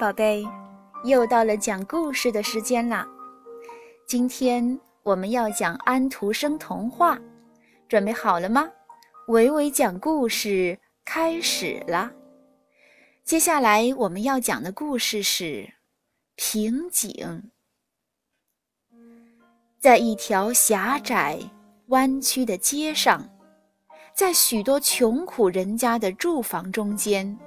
宝贝，又到了讲故事的时间啦！今天我们要讲安徒生童话，准备好了吗？伟伟讲故事开始了。接下来我们要讲的故事是瓶颈。在一条狭窄、弯曲的街上，在许多穷苦人家的住房中间。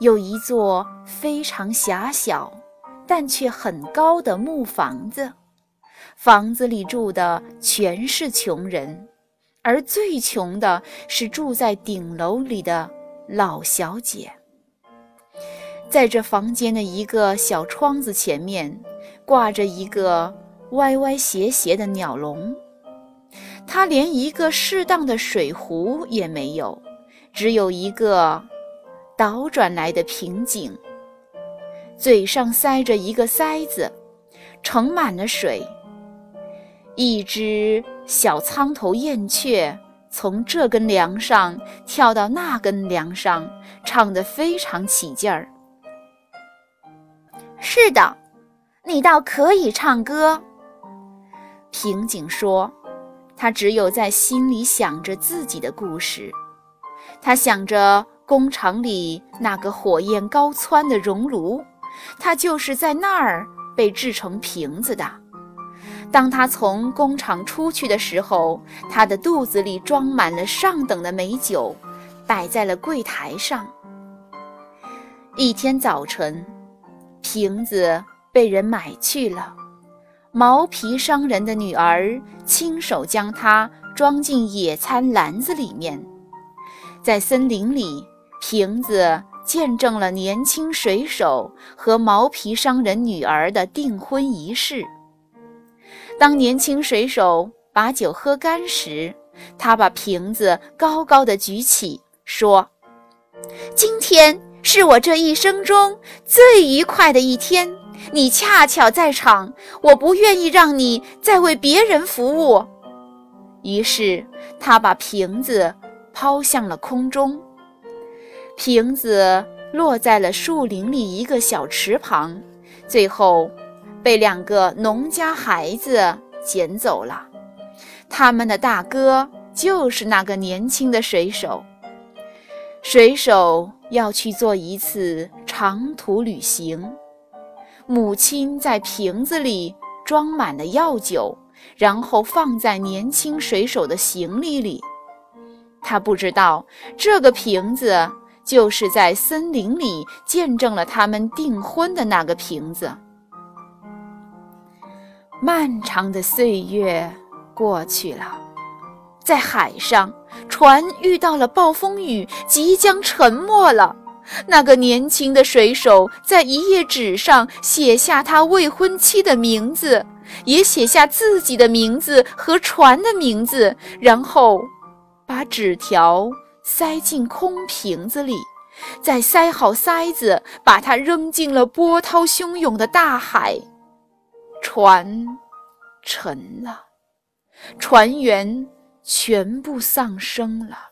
有一座非常狭小，但却很高的木房子，房子里住的全是穷人，而最穷的是住在顶楼里的老小姐。在这房间的一个小窗子前面，挂着一个歪歪斜斜的鸟笼，它连一个适当的水壶也没有，只有一个。倒转来的瓶颈，嘴上塞着一个塞子，盛满了水。一只小苍头燕雀从这根梁上跳到那根梁上，唱得非常起劲儿。是的，你倒可以唱歌。瓶颈说：“他只有在心里想着自己的故事，他想着。”工厂里那个火焰高蹿的熔炉，它就是在那儿被制成瓶子的。当他从工厂出去的时候，他的肚子里装满了上等的美酒，摆在了柜台上。一天早晨，瓶子被人买去了，毛皮商人的女儿亲手将它装进野餐篮子里面，在森林里。瓶子见证了年轻水手和毛皮商人女儿的订婚仪式。当年轻水手把酒喝干时，他把瓶子高高的举起，说：“今天是我这一生中最愉快的一天。你恰巧在场，我不愿意让你再为别人服务。”于是他把瓶子抛向了空中。瓶子落在了树林里一个小池旁，最后被两个农家孩子捡走了。他们的大哥就是那个年轻的水手。水手要去做一次长途旅行，母亲在瓶子里装满了药酒，然后放在年轻水手的行李里。他不知道这个瓶子。就是在森林里见证了他们订婚的那个瓶子。漫长的岁月过去了，在海上，船遇到了暴风雨，即将沉没了。那个年轻的水手在一页纸上写下他未婚妻的名字，也写下自己的名字和船的名字，然后把纸条。塞进空瓶子里，再塞好塞子，把它扔进了波涛汹涌的大海。船沉了，船员全部丧生了。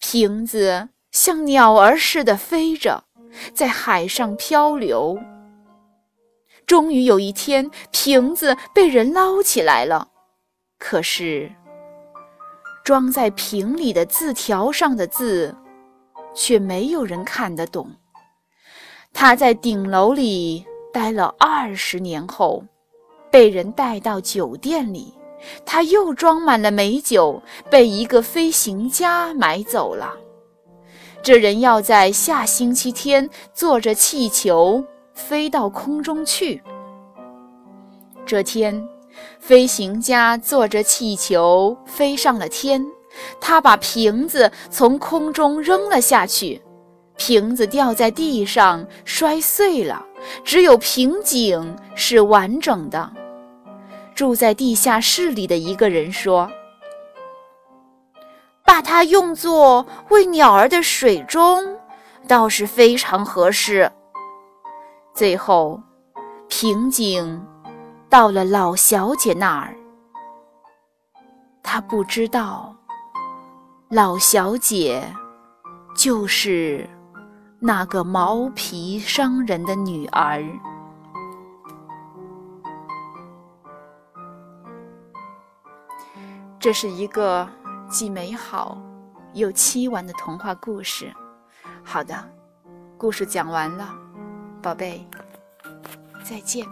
瓶子像鸟儿似的飞着，在海上漂流。终于有一天，瓶子被人捞起来了，可是。装在瓶里的字条上的字，却没有人看得懂。他在顶楼里待了二十年后，被人带到酒店里，他又装满了美酒，被一个飞行家买走了。这人要在下星期天坐着气球飞到空中去。这天。飞行家坐着气球飞上了天，他把瓶子从空中扔了下去，瓶子掉在地上摔碎了，只有瓶颈是完整的。住在地下室里的一个人说：“把它用作喂鸟儿的水钟，倒是非常合适。”最后，瓶颈。到了老小姐那儿，他不知道，老小姐就是那个毛皮商人的女儿。这是一个既美好又凄婉的童话故事。好的，故事讲完了，宝贝，再见。